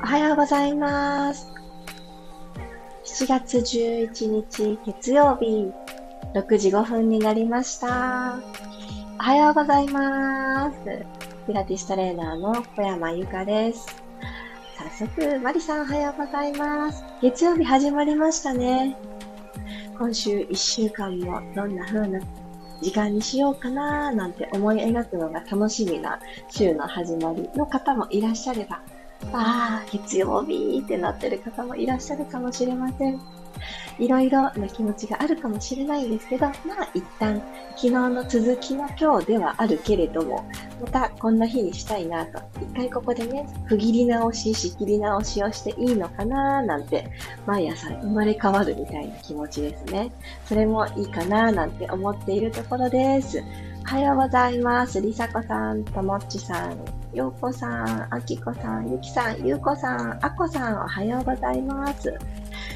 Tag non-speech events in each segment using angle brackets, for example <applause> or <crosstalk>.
おはようございます。7月11日月曜日、6時5分になりました。おはようございます。ピラティストレーナーの小山由かです。早速、マリさんおはようございます。月曜日始まりましたね。今週1週間もどんな風な時間にしようかなーなんて思い描くのが楽しみな週の始まりの方もいらっしゃれば、ああ、月曜日ってなってる方もいらっしゃるかもしれません。いろいろな気持ちがあるかもしれないんですけど、まあ一旦昨日の続きの今日ではあるけれども、またこんな日にしたいなと、一回ここでね、区切り直し、仕切り直しをしていいのかななんて、毎朝生まれ変わるみたいな気持ちですね。それもいいかななんて思っているところです。おはようございます。りさこさん、ともっちさん、ようこさん、あきこさん、ゆきさん、ゆうこさん、あこさん、おはようございます。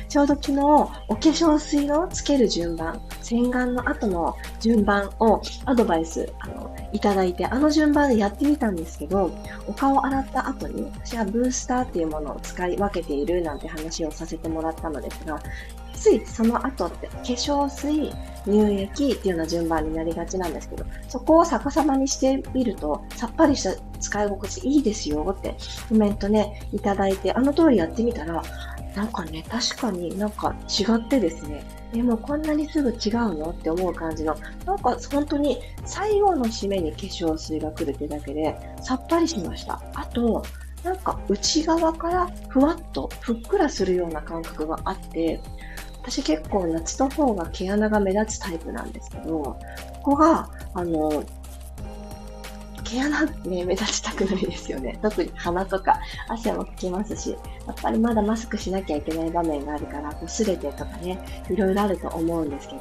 ちょうど昨日、お化粧水のつける順番、洗顔の後の順番をアドバイスあのいただいて、あの順番でやってみたんですけど、お顔を洗った後に、私はブースターっていうものを使い分けているなんて話をさせてもらったのですが、ついその後って化粧水、乳液っていうような順番になりがちなんですけど、そこを逆さまにしてみると、さっぱりした使い心地いいですよってコメントね、いただいて、あの通りやってみたら、なんかね、確かになんか違ってですね、え、もこんなにすぐ違うのって思う感じの、なんか本当に最後の締めに化粧水が来るってだけで、さっぱりしました。あと、なんか内側からふわっとふっくらするような感覚があって、私結構夏の方が毛穴が目立つタイプなんですけど、ここが、あの、毛穴ね、目立ちたくないですよね。<laughs> 特に鼻とか汗もかきますし、やっぱりまだマスクしなきゃいけない場面があるから、こう擦れてとかね、いろいろあると思うんですけ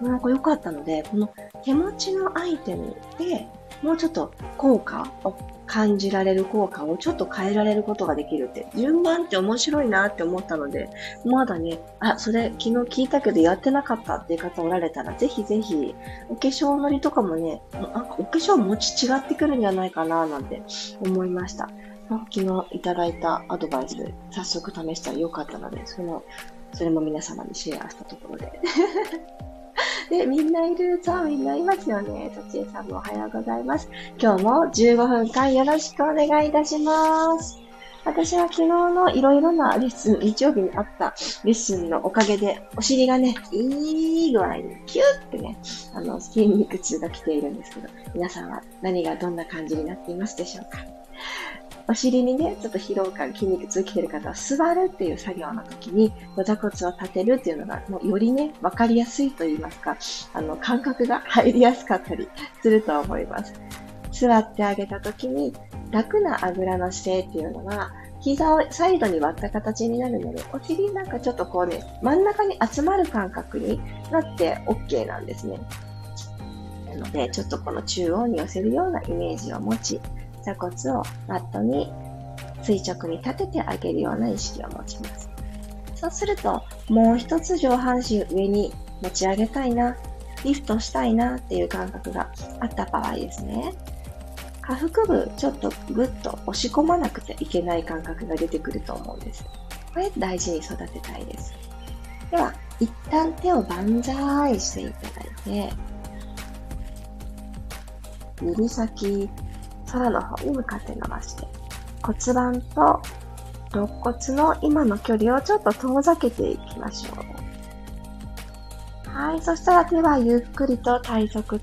ど、なんか良かったので、この手持ちのアイテムでもうちょっと効果を感じられる効果をちょっと変えられることができるって、順番って面白いなって思ったので、まだね、あ、それ昨日聞いたけどやってなかったっていう方おられたら、ぜひぜひ、お化粧のりとかもね、なんかお化粧持ち違ってくるんじゃないかななんて思いました。昨日いただいたアドバイス、早速試したらよかったので、その、それも皆様にシェアしたところで。<laughs> で、みんないる。そう、みんないますよね。とちえさんもおはようございます。今日も15分間よろしくお願いいたします。私は昨日のいろいろなレッスン、日曜日にあったレッスンのおかげで、お尻がね、いい具合にキュッてね、あの、筋肉痛が来ているんですけど、皆さんは何がどんな感じになっていますでしょうか？お尻にね、ちょっと疲労感、筋肉痛きてる方は座るっていう作業の時に、座骨を立てるっていうのが、もうよりね、わかりやすいと言いますか、あの、感覚が入りやすかったりすると思います。座ってあげた時に、楽なあぐらの姿勢っていうのは、膝をサイドに割った形になるので、お尻なんかちょっとこうね、真ん中に集まる感覚になって OK なんですね。なので、ちょっとこの中央に寄せるようなイメージを持ち、座骨をマットに垂直に立ててあげるような意識を持ちます。そうすると、もう一つ上半身上に持ち上げたいな、リフトしたいなっていう感覚があった場合ですね。下腹部ちょっとぐっと押し込まなくていけない感覚が出てくると思うんです。これ大事に育てたいです。では、一旦手を万歳していただいて、指先空の方に向かって伸ばして、骨盤と肋骨の今の距離をちょっと遠ざけていきましょう。はい。そしたら手はゆっくりと体側通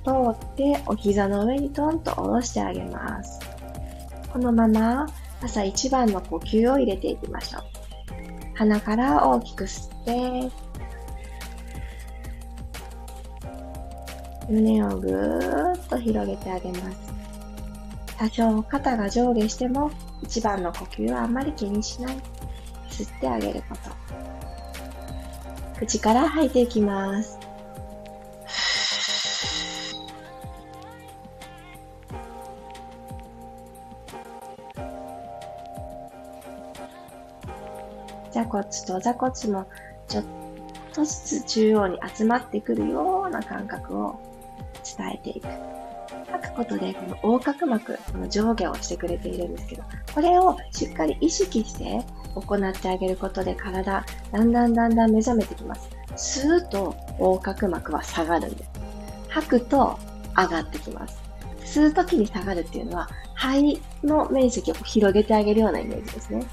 ってお膝の上にトンと下ろしてあげます。このまま朝一番の呼吸を入れていきましょう。鼻から大きく吸って、胸をぐーっと広げてあげます。多少肩が上下しても一番の呼吸はあまり気にしない。吸ってあげること。口から吐いていきます。座骨と座骨もちょっとずつ中央に集まってくるような感覚を伝えていく。ことで、この横隔膜、この上下をしてくれているんですけど、これをしっかり意識して行ってあげることで体、だんだんだんだん目覚めてきます。吸うと横隔膜は下がるんです。吐くと上がってきます。吸う時に下がるっていうのは、肺の面積を広げてあげるようなイメージですね。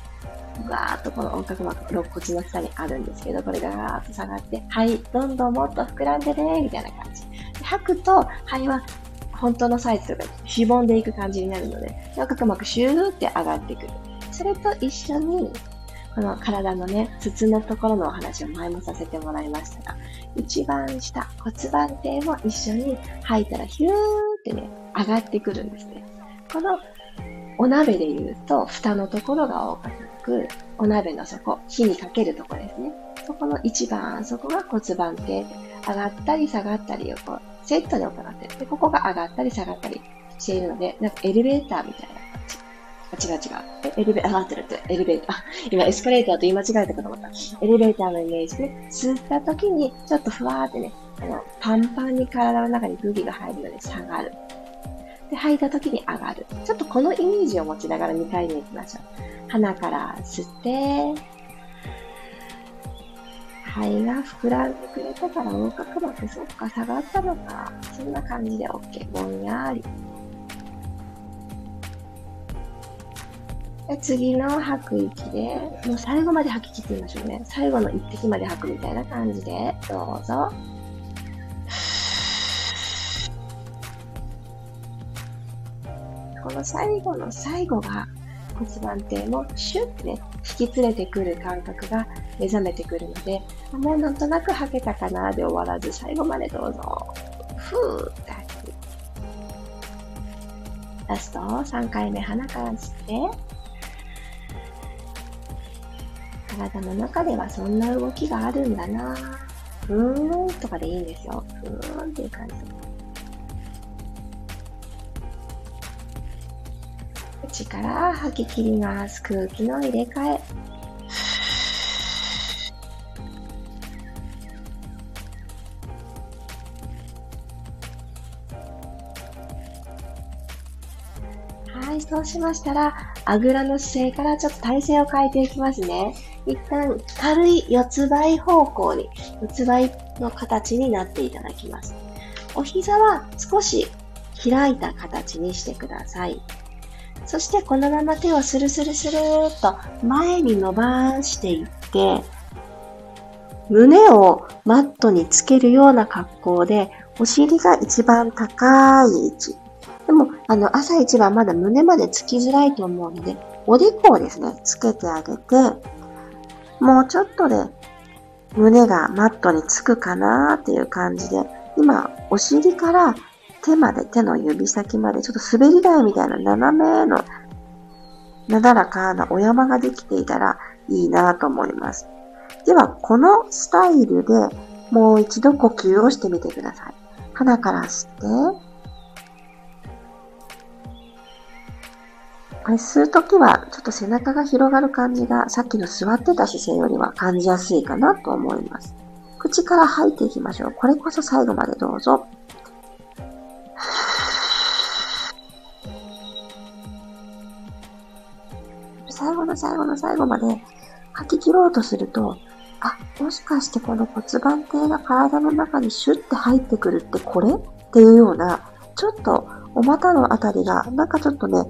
ガーッとこの横隔膜、肋骨の下にあるんですけど、これがガーッと下がって、はい、どんどんもっと膨らんでね、みたいな感じ。吐くと、肺は本当のサイズとかしぼんでいく感じになるので、横隔膜シューって上がってくる。それと一緒に、この体のね、筒のところのお話を前もさせてもらいましたが、一番下、骨盤底も一緒に吐いたらヒューってね、上がってくるんですね。このお鍋で言うと、蓋のところが多かく、お鍋の底、火にかけるとこですね。そこの一番底が骨盤底。上がったり下がったりをこう、セットで行ってる。で、ここが上がったり下がったりしているので、なんかエレベーターみたいな。あ、違う違う。エレベ、上がってるって、エレベーター。<laughs> 今、エスカレーターと言い間違えたかと思った。エレベーターのイメージで、吸った時に、ちょっとふわーってね、あの、パンパンに体の中に空気が入るので下がる。で、吐いた時に上がる。ちょっとこのイメージを持ちながら2回目行きましょう。鼻から吸って、肺が膨らんでくれたから横隔膜そっか下がったのか。そんな感じで OK。ぼんやり。で次の吐く息で、もう最後まで吐き切ってみましょうね。最後の一滴まで吐くみたいな感じで、どうぞ。<sighs> この最後の最後が骨盤底もシュッてね、引き連れてくる感覚が目覚めてくるので、もうなんとなく吐けたかなで終わらず、最後までどうぞ。ふーって吐く。ラスト、3回目鼻から吸って、体の中ではそんな動きがあるんだなふーんとかでいいんですよ。ふーんっていう感じ。口から吐き切ります。空気の入れ替え。はい、そうしましたら、あぐらの姿勢からちょっと体勢を変えていきますね。一旦軽い四つ倍方向に、四つ倍の形になっていただきます。お膝は少し開いた形にしてください。そしてこのまま手をスルスルスルっと前に伸ばしていって、胸をマットにつけるような格好で、お尻が一番高い位置。でも、あの、朝一番まだ胸までつきづらいと思うので、おでこをですね、つけてあげて、もうちょっとで胸がマットにつくかなーっていう感じで、今、お尻から手まで、手の指先まで、ちょっと滑り台みたいな斜めの、なだらかなお山ができていたらいいなと思います。では、このスタイルでもう一度呼吸をしてみてください。鼻から吸って、これ吸うときは、ちょっと背中が広がる感じが、さっきの座ってた姿勢よりは感じやすいかなと思います。口から吐いていきましょう。これこそ最後までどうぞ。最後の最後の最後まで吐き切ろうとすると、あ、もしかしてこの骨盤底が体の中にシュッて入ってくるってこれっていうような、ちょっとお股のあたりが、なんかちょっとね、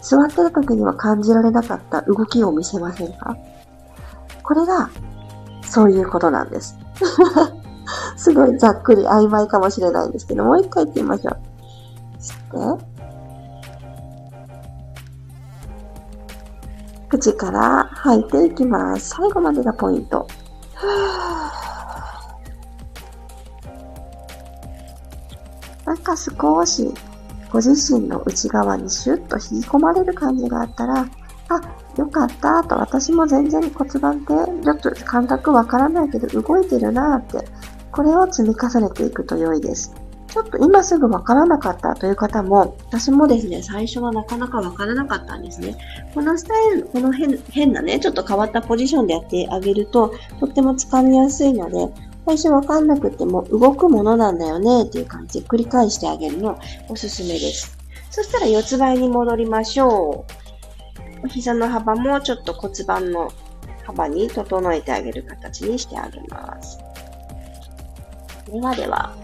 座ってる時には感じられなかった動きを見せませんか？これが、そういうことなんです。すごいざっくり曖昧かもしれないんですけど、もう一回言ってみましょう。吸って、口から吐いていきます。最後までがポイント。なんか少しご自身の内側にシュッと引き込まれる感じがあったら、あ、よかったと、私も全然骨盤ってちょっと感覚わからないけど動いてるなって、これを積み重ねていくと良いです。ちょっと今すぐわからなかったという方も、私もですね、最初はなかなかわからなかったんですね。このスタイル、この変変なね、ちょっと変わったポジションでやってあげると、とっても掴みやすいので、最初わかんなくても動くものなんだよねっていう感じで繰り返してあげるのおすすめです。そしたら四つ倍に戻りましょう。膝の幅もちょっと骨盤の幅に整えてあげる形にしてあげます。ではでは、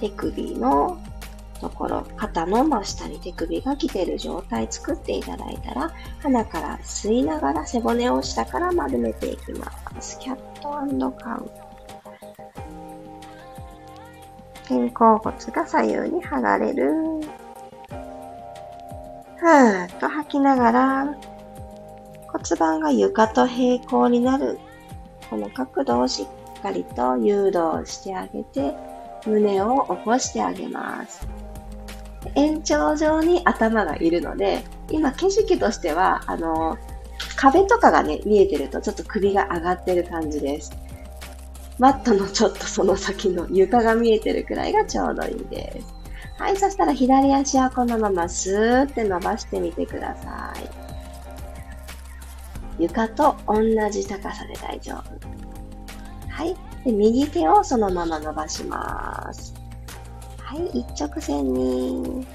手首のところ、肩の真下に手首が来ている状態作っていただいたら、鼻から吸いながら背骨を下から丸めていきます。キャットカウント。肩甲骨が左右に剥がれる。ふーっと吐きながら、骨盤が床と平行になる。この角度をしっかりと誘導してあげて、胸を起こしてあげます。延長上に頭がいるので、今景色としては、あの、壁とかがね、見えてるとちょっと首が上がってる感じです。マットのちょっとその先の床が見えてるくらいがちょうどいいです。はい、そしたら左足はこのままスーって伸ばしてみてください。床と同じ高さで大丈夫。はい。で右手をそのまま伸ばします。はい、一直線に。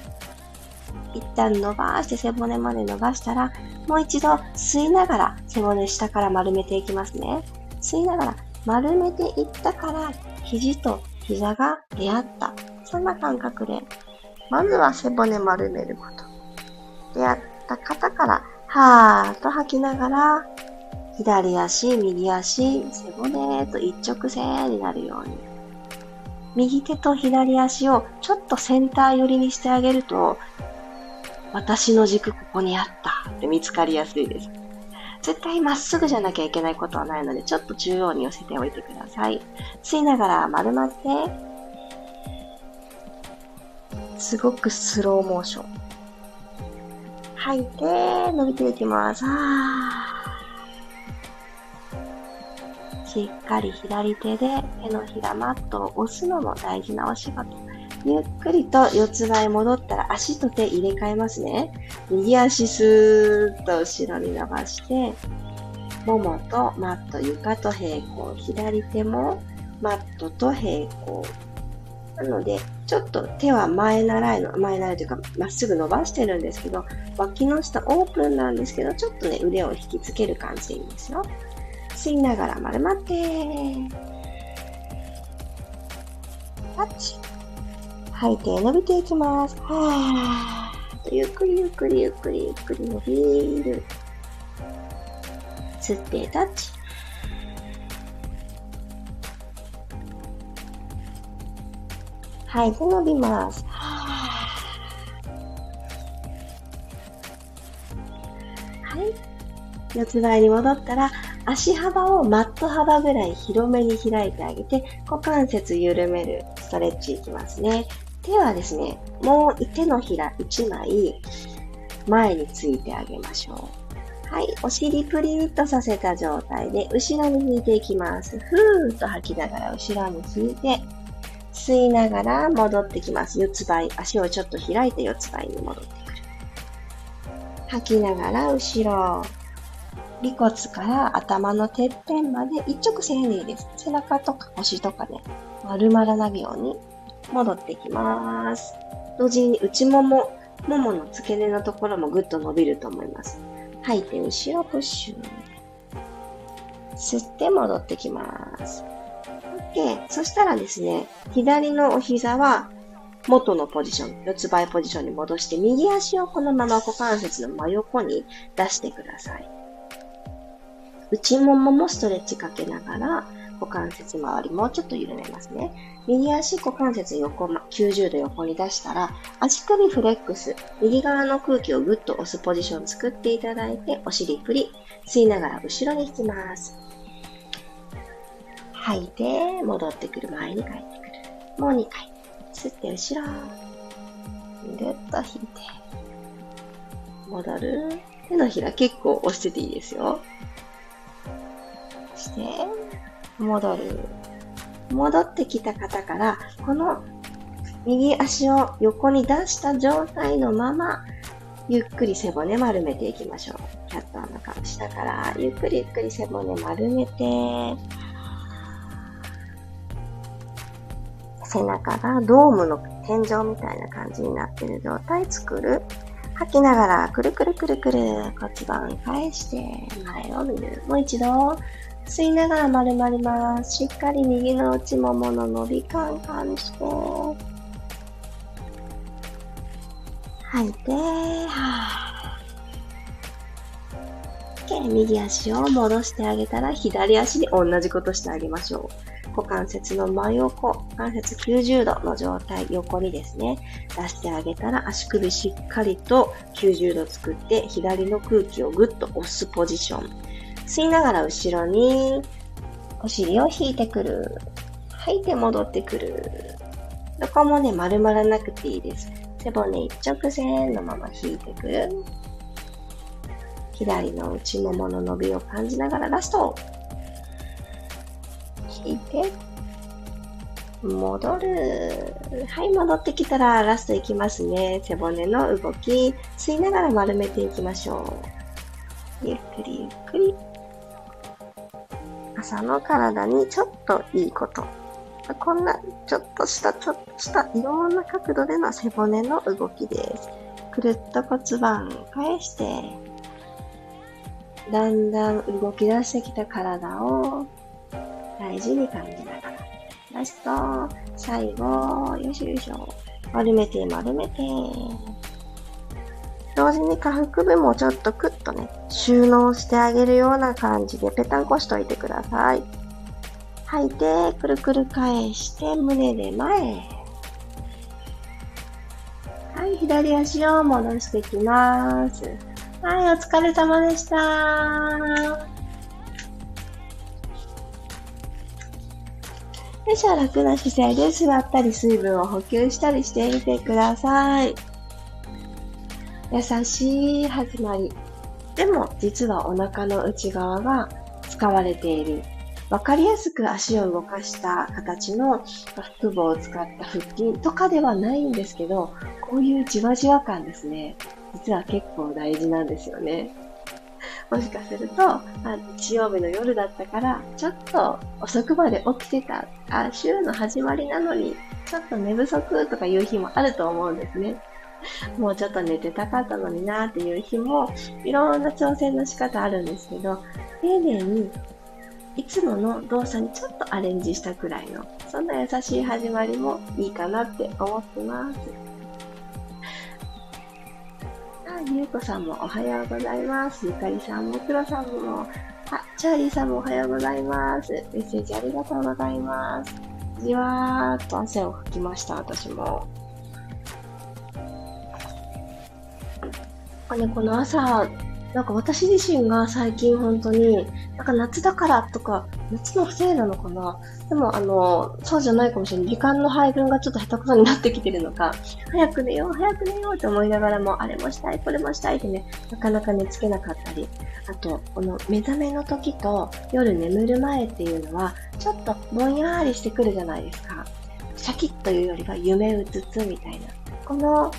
一旦伸ばして背骨まで伸ばしたら、もう一度吸いながら背骨下から丸めていきますね。吸いながら丸めていったから、肘と膝が出会った。そんな感覚で、まずは背骨丸めること。出会った方から、はーっと吐きながら、左足、右足、背骨と一直線になるように。右手と左足をちょっとセンター寄りにしてあげると、私の軸ここにあったって見つかりやすいです。絶対まっすぐじゃなきゃいけないことはないので、ちょっと中央に寄せておいてください。吸いながら丸まって、すごくスローモーション。吐いて、伸びていきます。しっかり左手で手のひらマットを押すのも大事なお仕事。ゆっくりと四つ倍戻ったら足と手入れ替えますね。右足スーッと後ろに伸ばして、ももとマット床と平行。左手もマットと平行。なので、ちょっと手は前習いの、前習いというか、まっすぐ伸ばしてるんですけど、脇の下オープンなんですけど、ちょっとね、腕を引きつける感じでいいんですよ。吸いながら丸まって、タッチ。吐いて伸びていきます。はーゆっくりゆっくりゆっくりゆっくり伸びる。吸ってタッチ。吐いて伸びます。はい。四つ倍に戻ったら、足幅をマット幅ぐらい広めに開いてあげて、股関節緩めるストレッチいきますね。手はですね、もう手のひら1枚前についてあげましょう。はい。お尻プリッとさせた状態で後ろに引いていきます。ふーっと吐きながら後ろに引いて、吸いながら戻ってきます。四つ倍。足をちょっと開いて四つ倍に戻ってくる。吐きながら後ろ。尾骨から頭のてっぺんまで一直線でいいです。背中とか腰とかで丸まらないように戻ってきます。同時に内もも、ももの付け根のところもぐっと伸びると思います。吐いて後ろプッシュ。吸って戻ってきます。OK。そしたらですね、左のお膝は元のポジション、四つ倍ポジションに戻して、右足をこのまま股関節の真横に出してください。内もももストレッチかけながら、股関節周りもうちょっと緩めますね。右足股関節横、90度横に出したら、足首フレックス、右側の空気をぐっと押すポジション作っていただいて、お尻振り、吸いながら後ろに引きます。吐いて、戻ってくる、前に帰ってくる。もう2回。吸って後ろ。ぐっと引いて。戻る。手のひら結構押してていいですよ。して、戻る。戻ってきた方から、この右足を横に出した状態のまま、ゆっくり背骨丸めていきましょう。キャットの顔下から、ゆっくりゆっくり背骨丸めて、背中がドームの天井みたいな感じになってる状態作る。吐きながら、くるくるくるくる、骨盤返して、前を見る。もう一度、吸いながら丸まります。しっかり右の内ももの伸び感感じて。吐いて、はぁ。右足を戻してあげたら、左足で同じことしてあげましょう。股関節の真横、股関節90度の状態、横にですね、出してあげたら足首しっかりと90度作って左の空気をぐっと押すポジション。吸いながら後ろにお尻を引いてくる。吐いて戻ってくる。どこもね、丸まらなくていいです。背骨一直線のまま引いてくる。左の内ももの伸びを感じながらラスト引いて、戻る。はい、戻ってきたらラストいきますね。背骨の動き、吸いながら丸めていきましょう。ゆっくりゆっくり。朝の体にちょっといいこと。こんな、ちょっとした、ちょっとした、いろんな角度での背骨の動きです。くるっと骨盤返して、だんだん動き出してきた体を大事に感じながら。ラスト、最後、よしよしょ。丸めて丸めて。同時に下腹部もちょっとクッとね、収納してあげるような感じでペタンコしといてください。吐いて、くるくる返して、胸で前はい、左足を戻していきます。はい、お疲れ様でした。よいしょ、楽な姿勢で座ったり水分を補給したりしてみてください。優しい始まり。でも、実はお腹の内側が使われている。わかりやすく足を動かした形の腹部を使った腹筋とかではないんですけど、こういうじわじわ感ですね。実は結構大事なんですよね。もしかすると、あ日曜日の夜だったから、ちょっと遅くまで起きてた。あ、週の始まりなのに、ちょっと寝不足とかいう日もあると思うんですね。<laughs> もうちょっと寝てたかったのになっていう日も、いろんな挑戦の仕方あるんですけど、丁寧にいつもの動作にちょっとアレンジしたくらいの、そんな優しい始まりもいいかなって思ってます。あゆうこさんもおはようございます。ゆかりさんもくろさんも、あ、チャーリーさんもおはようございます。メッセージありがとうございます。じわーっと汗を拭きました、私も。あね、この朝、なんか私自身が最近本当に、なんか夏だからとか、夏のせいなのかな？でもあの、そうじゃないかもしれない。時間の配分がちょっと下手くそになってきてるのか、早く寝よう、早く寝ようって思いながらも、あれもしたい、これもしたいってね、なかなか寝つけなかったり、あと、この目覚めの時と夜眠る前っていうのは、ちょっとぼんやりしてくるじゃないですか。シャキッというよりは夢うつつみたいな。この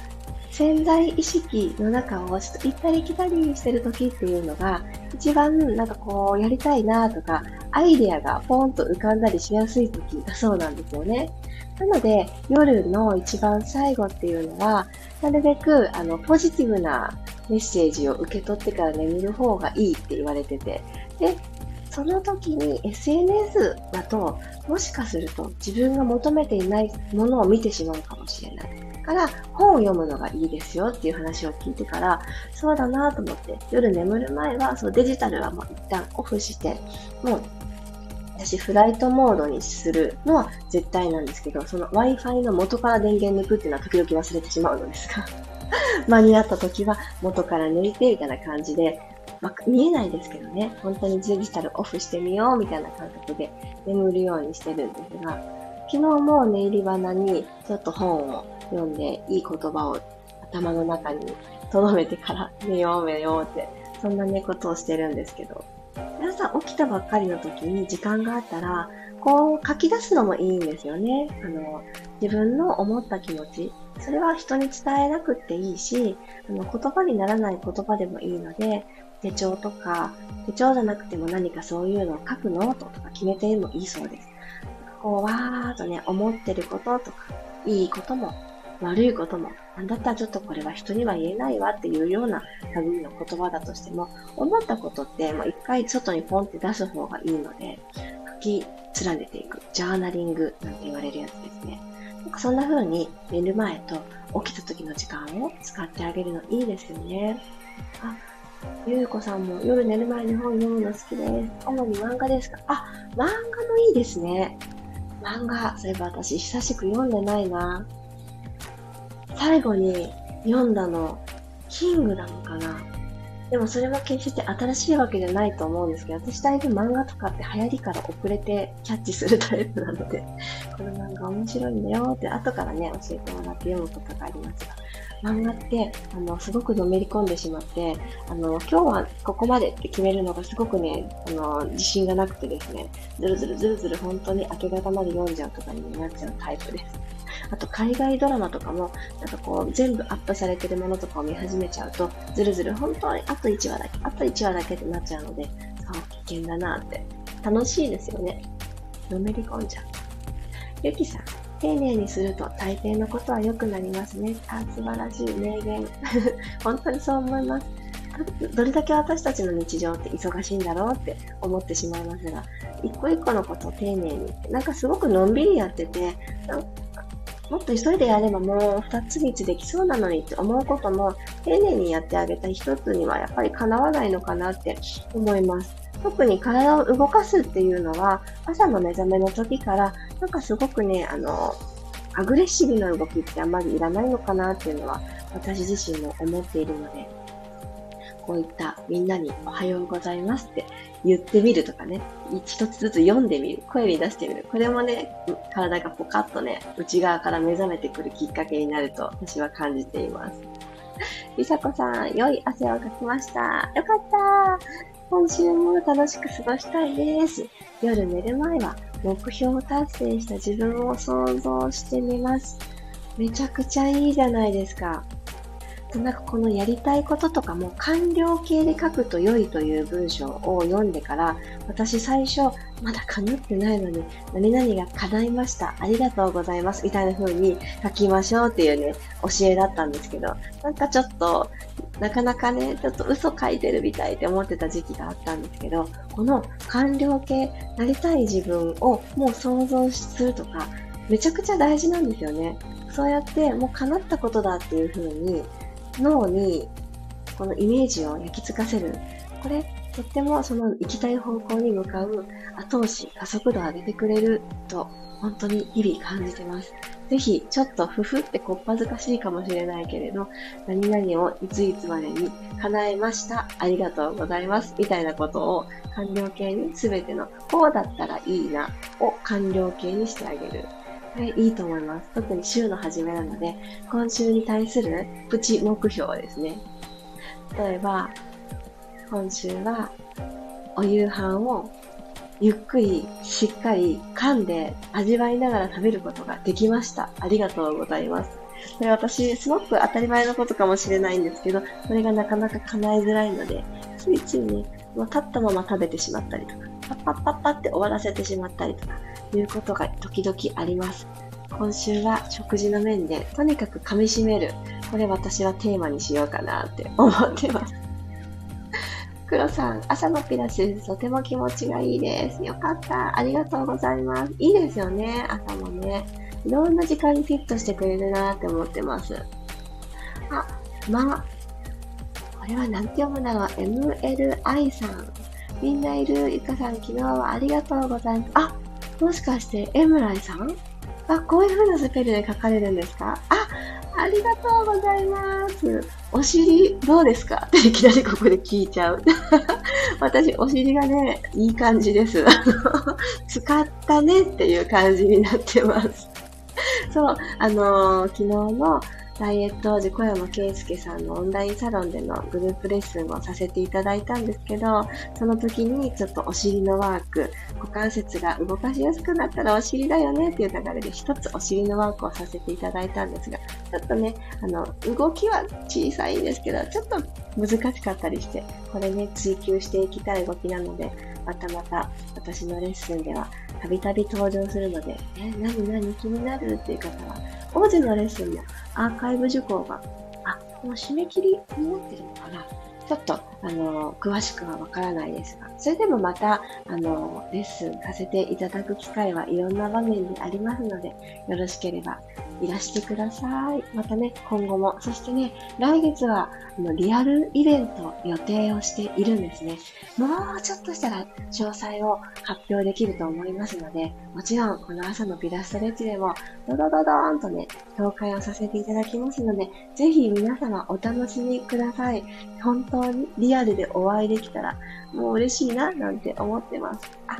潜在意識の中をちょっと行ったり来たりしてる時っていうのが、一番なんかこうやりたいなとか、アイデアがポンと浮かんだりしやすい時だそうなんですよね。なので、夜の一番最後っていうのは、なるべくあのポジティブなメッセージを受け取ってから眠る方がいいって言われてて、で、その時に SNS だと、もしかすると自分が求めていないものを見てしまうかもしれない。から本を読むのがいいですよっていう話を聞いてから、そうだなと思って、夜眠る前はそうデジタルはもう一旦オフして、もう私フライトモードにするのは絶対なんですけど、その Wi-Fi の元から電源抜くっていうのは時々忘れてしまうのですが、<laughs> 間に合った時は元から抜いてみたいな感じで、まあ、見えないですけどね、本当にデジタルオフしてみようみたいな感覚で眠るようにしてるんですが、昨日も寝入り花にちょっと本を読んでいい言葉を頭の中に留めてから寝よう寝ようって、そんなね、ことをしてるんですけど。皆さん起きたばっかりの時に時間があったら、こう書き出すのもいいんですよね。あの、自分の思った気持ち。それは人に伝えなくっていいし、あの言葉にならない言葉でもいいので、手帳とか、手帳じゃなくても何かそういうのを書くノートとか決めてもいいそうです。こう、わーっとね、思ってることとか、いいことも悪いことも、なんだったらちょっとこれは人には言えないわっていうような類の言葉だとしても、思ったことってもう一回外にポンって出す方がいいので、書き連ねていく、ジャーナリングなんて言われるやつですね。なんかそんな風に寝る前と起きた時の時間を使ってあげるのいいですよね。あ、ゆうこさんも夜寝る前に本読むの好きです。主に漫画ですか？あ、漫画もいいですね。漫画、そういえば私久しく読んでないな。最後に読んだの、キングなのかな。でもそれも決して新しいわけじゃないと思うんですけど、私だいぶ漫画とかって流行りから遅れてキャッチするタイプなので、この漫画面白いんだよって後からね、教えてもらって読むことがありますが、漫画って、あの、すごくのめり込んでしまって、あの、今日はここまでって決めるのがすごくね、あの、自信がなくてですね、ずるずるずるずる本当に明け方まで読んじゃうとかになっちゃうタイプです。あと海外ドラマとかも、なんかこう、全部アップされてるものとかを見始めちゃうと、ずるずる本当にあと1話だけ、あと1話だけってなっちゃうので、そう、危険だなって。楽しいですよね。のめり込んじゃう。ゆきさん、丁寧にすると大抵のことは良くなりますね。あ、素晴らしい名言。<laughs> 本当にそう思います。どれだけ私たちの日常って忙しいんだろうって思ってしまいますが、一個一個のことを丁寧に、なんかすごくのんびりやってて、もっと急いでやればもう二つ三つできそうなのにって思うことも丁寧にやってあげた一つにはやっぱりかなわないのかなって思います。特に体を動かすっていうのは朝の目覚めの時からなんかすごくね、あの、アグレッシブな動きってあんまりいらないのかなっていうのは私自身も思っているので、こういったみんなにおはようございますって言ってみるとかね、一つずつ読んでみる、声に出してみる。これもね、体がポカッとね、内側から目覚めてくるきっかけになると私は感じています。りさこさん、良い汗をかきました。よかった今週も楽しく過ごしたいです。夜寝る前は目標を達成した自分を想像してみます。めちゃくちゃいいじゃないですか。なんかこのやりたいこととかも完了形で書くと良いという文章を読んでから、私最初、まだ叶ってないのに、何々が叶いました。ありがとうございます。みたいな風に書きましょうっていうね、教えだったんですけど、なんかちょっと、なかなかね、ちょっと嘘書いてるみたいって思ってた時期があったんですけど、この完了形、なりたい自分をもう想像するとか、めちゃくちゃ大事なんですよね。そうやってもう叶ったことだっていう風に脳にこのイメージを焼き付かせる。これ、とってもその行きたい方向に向かう後押し、加速度を上げてくれると、本当に日々感じてます。ぜひ、ちょっとふふってこっぱずかしいかもしれないけれど、何々をいついつまでに叶えました。ありがとうございます。みたいなことを完了形に全ての、こうだったらいいなを完了形にしてあげる。れいいと思います。特に週の初めなので、今週に対するプチ目標ですね。例えば、今週はお夕飯をゆっくりしっかり噛んで味わいながら食べることができました。ありがとうございます。これ私、すごく当たり前のことかもしれないんですけど、それがなかなか叶えづらいので、ついついね、もう立ったまま食べてしまったりとか、パッパッパッパって終わらせてしまったりとか、いうことが時々あります。今週は食事の面でとにかく噛み締める。これ私はテーマにしようかなって思ってます。黒さん、朝のピラス、とても気持ちがいいです。よかった。ありがとうございます。いいですよね、朝もね。いろんな時間にフィットしてくれるなって思ってます。あ、ま、これは何て読むんだろう ?MLI さん。みんないるゆかさん、昨日はありがとうございます。あ、もしかして、エムライさん？あ、こういう風なスペルで書かれるんですか？あ、ありがとうございます。お尻どうですか？っていきなりここで聞いちゃう。<laughs> 私、お尻がね、いい感じです。<laughs> 使ったねっていう感じになってます。<laughs> そう、あのー、昨日のダイエット王子小山圭介さんのオンラインサロンでのグループレッスンをさせていただいたんですけど、その時にちょっとお尻のワーク、股関節が動かしやすくなったらお尻だよねっていう流れで一つお尻のワークをさせていただいたんですが、ちょっとね、あの、動きは小さいんですけど、ちょっと難しかったりして、これね、追求していきたい動きなので、またまた私のレッスンではたびたび登場するので、え、何何気になるっていう方は、王子のレッスンもアーカイブ受講が、あ、もう締め切りになってるのかな。ちょっと、あの、詳しくはわからないですが、それでもまた、あの、レッスンさせていただく機会はいろんな場面でありますので、よろしければいらしてください。またね、今後も。そしてね、来月は、あの、リアルイベント予定をしているんですね。もうちょっとしたら詳細を発表できると思いますので、もちろん、この朝のピラストレッチでも、ドドドドーンとね、紹介をさせていただきますので、ぜひ皆様お楽しみください。本当にリアルでお会いできたら、もう嬉しいな、なんて思ってます。あ、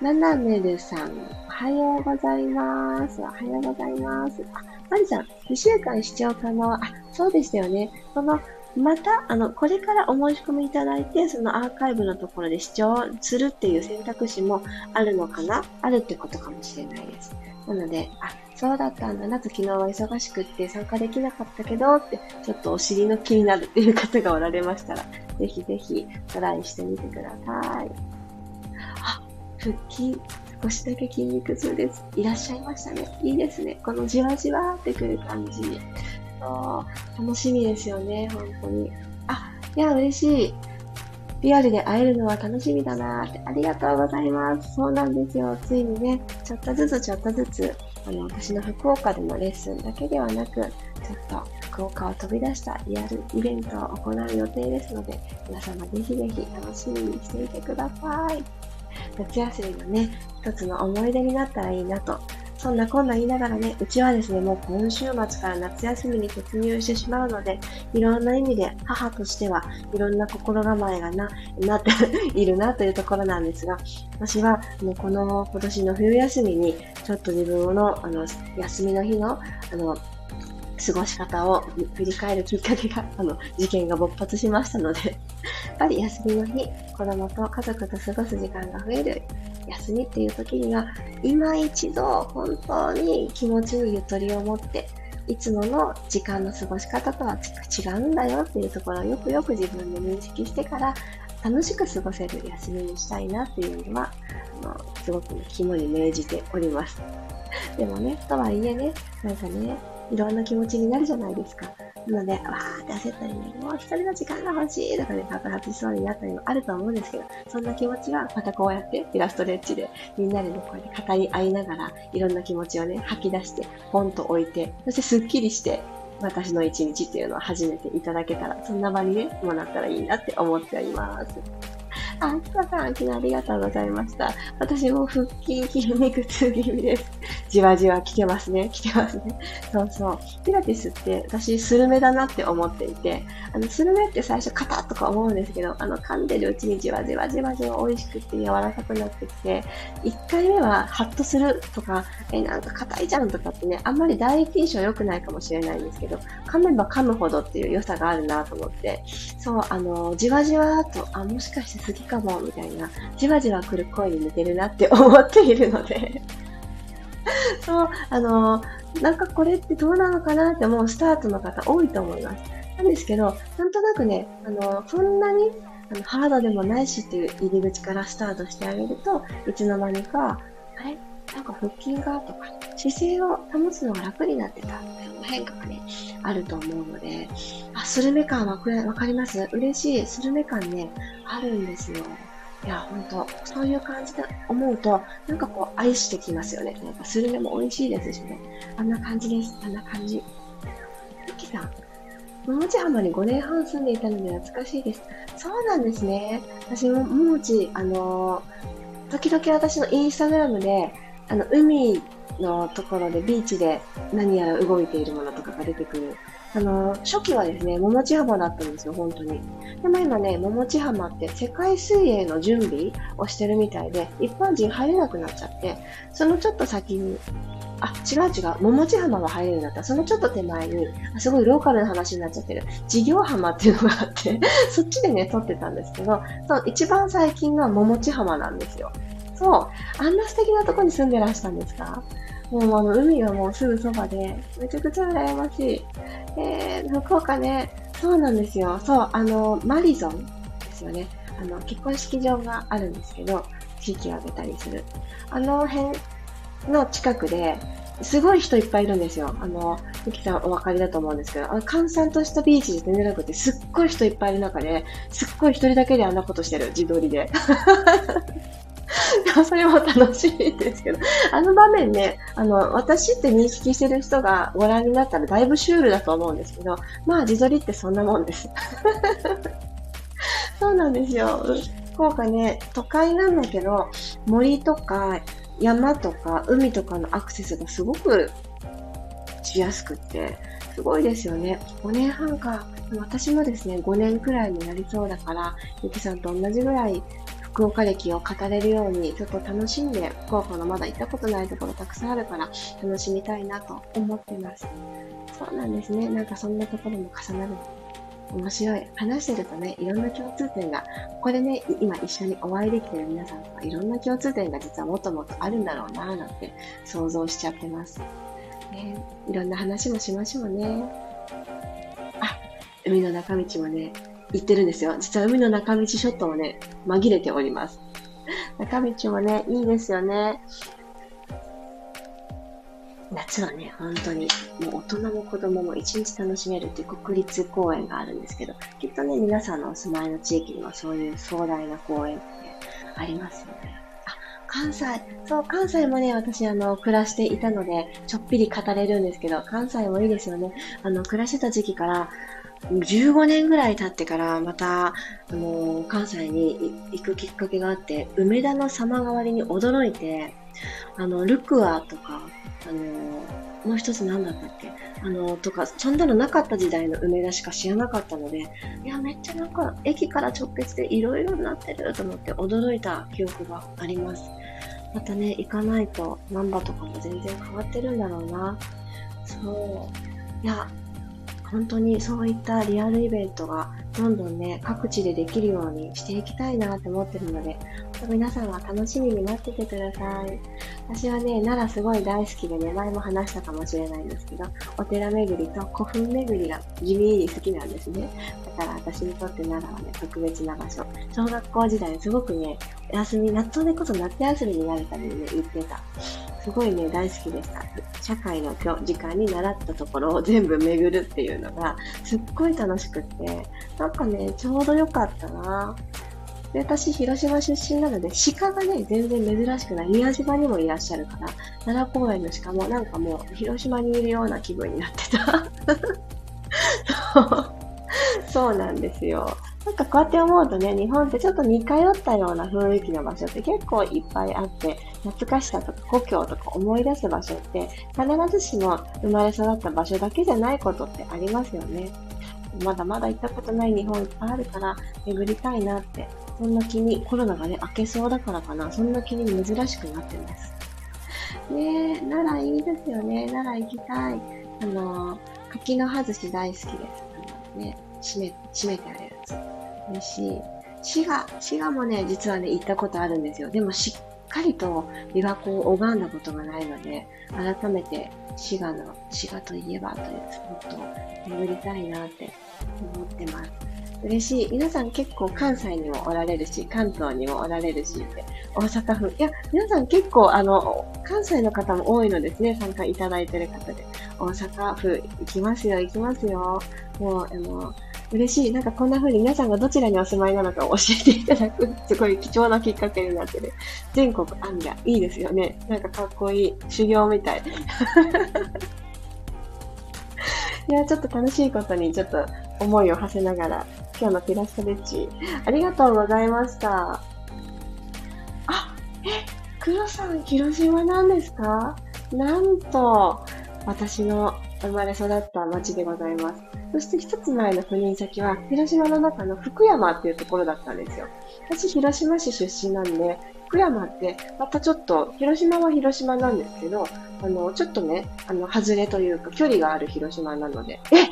ナナメルさん、おはようございます。おはようございます。あ、マリさん、2週間視聴可能。あ、そうでしたよね。その、また、あの、これからお申し込みいただいて、そのアーカイブのところで視聴するっていう選択肢もあるのかな？あるってことかもしれないです。なので、あ、そうだったんだなと昨日は忙しくって参加できなかったけどって、ちょっとお尻の気になるっていう方がおられましたら、ぜひぜひトライしてみてください。あ、腹筋、少しだけ筋肉痛です。いらっしゃいましたね。いいですね。このじわじわってくる感じ。楽しみですよね、本当に。あ、いや、嬉しい。リアルで会えるのは楽しみだなって。ありがとうございます。そうなんですよ。ついにね、ちょっとずつちょっとずつ、あの、私の福岡でのレッスンだけではなく、ちょっと福岡を飛び出したリアルイベントを行う予定ですので、皆様ぜひぜひ楽しみにしていてください。夏休みのね、一つの思い出になったらいいなとそんなこんな言いながらね、うちはですね、もう今週末から夏休みに突入してしまうので、いろんな意味で母としてはいろんな心構えがな、なって <laughs> いるなというところなんですが、私はもうこの今年の冬休みに、ちょっと自分のあの休みの日のあの過ごし方を振り返るきっかけが、あの、事件が勃発しましたので <laughs> やっぱり休みの日、子供と家族と過ごす時間が増える休みっていう時には、今一度本当に気持ちにゆとりを持って、いつもの時間の過ごし方とは違うんだよっていうところをよくよく自分で認識してから、楽しく過ごせる休みにしたいなっていうのは、あの、すごく、肝に銘じております。でもね、とはいえね、なんかね、いろんな気持ちになるじゃないですか。なので、わーって焦ったりね、もう一人の時間が欲しいとかで爆発しそうになったりもあると思うんですけど、そんな気持ちはまたこうやってイラストレッチでみんなでね、こうやって語り合いながら、いろんな気持ちをね、吐き出して、ポンと置いて、そしてスッキリして、私の一日っていうのを始めていただけたら、そんな場にね、もなったらいいなって思っております。あ、きこさん、昨日ありがとうございました。私も腹筋、筋肉痛気味です。じわじわ来てますね。来てますね。そうそう。ピラティスって私、スルメだなって思っていて、あの、スルメって最初硬とか思うんですけど、あの、噛んでるうちにじわじわじわじわ美味しくて柔らかくなってきて、1回目はハッとするとか、え、なんか硬いじゃんとかってね、あんまり第一印象良くないかもしれないんですけど、噛めば噛むほどっていう良さがあるなと思って、そう、あの、じわじわと、あ、もしかして好きかも、みたいな、じわじわ来る声に似てるなって思っているので。<laughs> そう、あの、なんかこれってどうなのかなって思うスタートの方多いと思います。なんですけど、なんとなくね、あの、そんなにあのハードでもないしっていう入り口からスタートしてあげると、いつの間にか、あれ？なんか腹筋がとか、姿勢を保つのが楽になってたっていう変化がね、あると思うので、スルメ感わかります？嬉しい。スルメ感ね、あるんですよ。いや、ほんと、そういう感じで思うと、なんかこう、愛してきますよね。なんかスルメも美味しいですしね。あんな感じです。あんな感じ。ゆきさん、桃地浜に5年半住んでいたので懐かしいです。そうなんですね。私も、桃地、あのー、時々私のインスタグラムで、あの、海のところでビーチで何やら動いているものとかが出てくる。あの、初期はですね、桃地浜だったんですよ、本当に。でも今ね、桃地浜って世界水泳の準備をしてるみたいで、一般人入れなくなっちゃって、そのちょっと先に、あ、違う違う、桃地浜が入れるようになった。そのちょっと手前に、すごいローカルな話になっちゃってる、事業浜っていうのがあって <laughs> そっちでね、撮ってたんですけど、そう、一番最近が桃地浜なんですよ。そう。あんな素敵なとこに住んでらしたんですか？もうあの海がもうすぐそばで、めちゃくちゃ羨ましい。えー、福岡ね、そうなんですよ。そう、あの、マリゾンですよね。あの、結婚式場があるんですけど、地域を挙げたりする。あの辺の近くで、すごい人いっぱいいるんですよ。あの、ゆきさんお分かりだと思うんですけど、あの閑散としたビーチで全然なくて、すっごい人いっぱいいる中で、すっごい一人だけであんなことしてる、自撮りで。<laughs> それも楽しいですけど、あの場面ね、あの、私って認識してる人がご覧になったらだいぶシュールだと思うんですけど、まあ自撮りってそんなもんです。<laughs> そうなんですよ。福岡ね、都会なんだけど、森とか山とか海とかのアクセスがすごくしやすくって、すごいですよね。5年半か。私もですね、5年くらいになりそうだから、ゆきさんと同じぐらい福岡歴を語れるように、ちょっと楽しんで、福岡のまだ行ったことないところたくさんあるから、楽しみたいなと思ってます。そうなんですね。なんかそんなところも重なる面白い。話してるとね、いろんな共通点が、ここでね、今一緒にお会いできてる皆さんとか、いろんな共通点が実はもっともっとあるんだろうなぁなんて想像しちゃってます。ね、いろんな話もしましょうね。あ、海の中道もね、行ってるんですよ。実は海の中道ショットもね、紛れております。<laughs> 中道もね、いいですよね。夏はね、本当に、もう大人も子供も一日楽しめるっていう国立公園があるんですけど、きっとね、皆さんのお住まいの地域にもそういう壮大な公園ってありますよね。あ、関西、そう、関西もね、私、あの、暮らしていたので、ちょっぴり語れるんですけど、関西もいいですよね。あの、暮らしてた時期から、15年ぐらい経ってからまた、あの関西に行くきっかけがあって、梅田の様変わりに驚いて、あの、ルクアとか、あのもう一つ何だったっけ？あの、とか、そんなのなかった時代の梅田しか知らなかったので、いや、めっちゃなんか、駅から直結でいろいろになってると思って驚いた記憶があります。またね、行かないと、ナンバとかも全然変わってるんだろうな。そう。いや、本当にそういったリアルイベントがどんどんね、各地でできるようにしていきたいなって思ってるので、皆さんは楽しみに待っててください。私はね、奈良すごい大好きでね、前も話したかもしれないんですけど、お寺巡りと古墳巡りが地味に好きなんですね。だから私にとって奈良はね、特別な場所。小学校時代すごくね、休み、夏でこそ夏休みになるためにね、行ってた。すごいね、大好きでした。社会の今日時間に習ったところを全部巡るっていうのが、すっごい楽しくって、なんかね、ちょうど良かったなで、私、広島出身なので、鹿がね、全然珍しくない。宮島にもいらっしゃるから、奈良公園の鹿もなんかもう、広島にいるような気分になってた。<laughs> <laughs> そうなんですよ。なんかこうやって思うとね、日本ってちょっと似通ったような雰囲気の場所って結構いっぱいあって、懐かしさとか故郷とか思い出す場所って、必ずしも生まれ育った場所だけじゃないことってありますよね。まだまだ行ったことない日本いっぱいあるから、巡りたいなって、そんな気に、コロナがね、明けそうだからかな、そんな気に珍しくなってます。ねえ、奈良いいですよね。奈良行きたい。あの、柿の葉寿司大好きです。あのね、締め、締めてある。しい。滋賀、滋賀もね、実はね、行ったことあるんですよ。でもしっかりと琵琶湖を拝んだことがないので、改めて滋賀の、滋賀といえばというスポットを巡りたいなって思ってます。嬉しい。皆さん結構関西にもおられるし、関東にもおられるし、大阪府。いや、皆さん結構あの、関西の方も多いのですね、参加いただいてる方で。大阪府行きますよ、行きますよ。もう、あの、嬉しい。なんかこんな風に皆さんがどちらにお住まいなのかを教えていただく、すごい貴重なきっかけになってる。全国アンギャ、いいですよね。なんかかっこいい。修行みたい。<laughs> いや、ちょっと楽しいことにちょっと思いを馳せながら、今日のピラストレッチ、ありがとうございました。あ、え、黒さん、広島なんですか？なんと、私の生まれ育った町でございます。そして一つ前の赴任先は、広島の中の福山っていうところだったんですよ。私、広島市出身なんで、福山って、またちょっと、広島は広島なんですけど、あの、ちょっとね、あの、外れというか、距離がある広島なので、え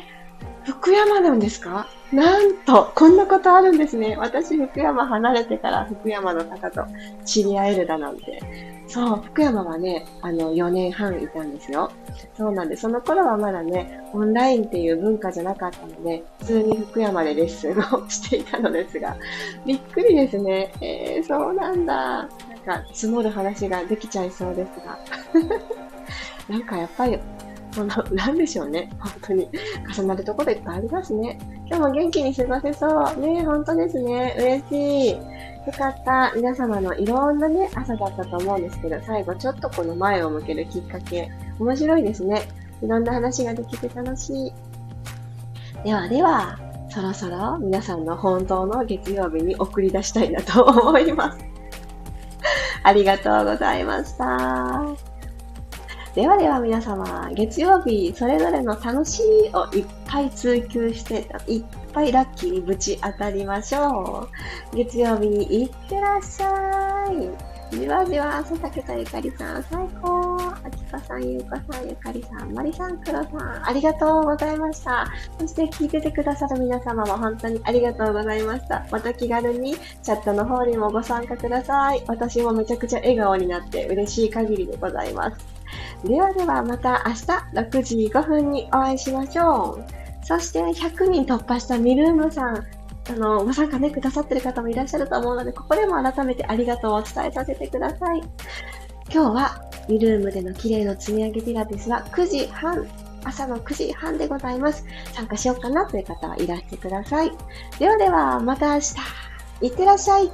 福山なんですか？なんと、こんなことあるんですね。私、福山離れてから福山の方と知り合えるだなんて。そう、福山はね、あの、4年半いたんですよ。そうなんで、その頃はまだね、オンラインっていう文化じゃなかったので、普通に福山でレッスンをしていたのですが、<laughs> びっくりですね。えー、そうなんだ。なんか、積もる話ができちゃいそうですが。<laughs> なんかやっぱり、この、なんでしょうね。本当に。重なるところいっぱいありますね。今日も元気に過ごせそう。ね本当ですね。嬉しい。よかった。皆様のいろんなね、朝だったと思うんですけど、最後ちょっとこの前を向けるきっかけ、面白いですね。いろんな話ができて楽しい。ではでは、そろそろ皆さんの本当の月曜日に送り出したいなと思います。<laughs> ありがとうございました。ではでは皆様、月曜日それぞれの楽しいをいっぱい追求して、いっぱいラッキーにぶち当たりましょう。月曜日にいってらっしゃい。じわじわ、佐竹とゆかりさん、最高。あきかさん、ゆうかさん、ゆかりさん、まりさん、くろさん、ありがとうございました。そして聞いててくださる皆様も本当にありがとうございました。また気軽にチャットの方にもご参加ください。私もめちゃくちゃ笑顔になって嬉しい限りでございます。ではではまた明日6時5分にお会いしましょう。そして100人突破したミルームさん、あの、ご参加ね、くださってる方もいらっしゃると思うので、ここでも改めてありがとうを伝えさせてください。今日は、ミルームでの綺麗の積み上げピラティスは9時半、朝の9時半でございます。参加しようかなという方はいらしてください。ではでは、また明日。いってらっしゃい。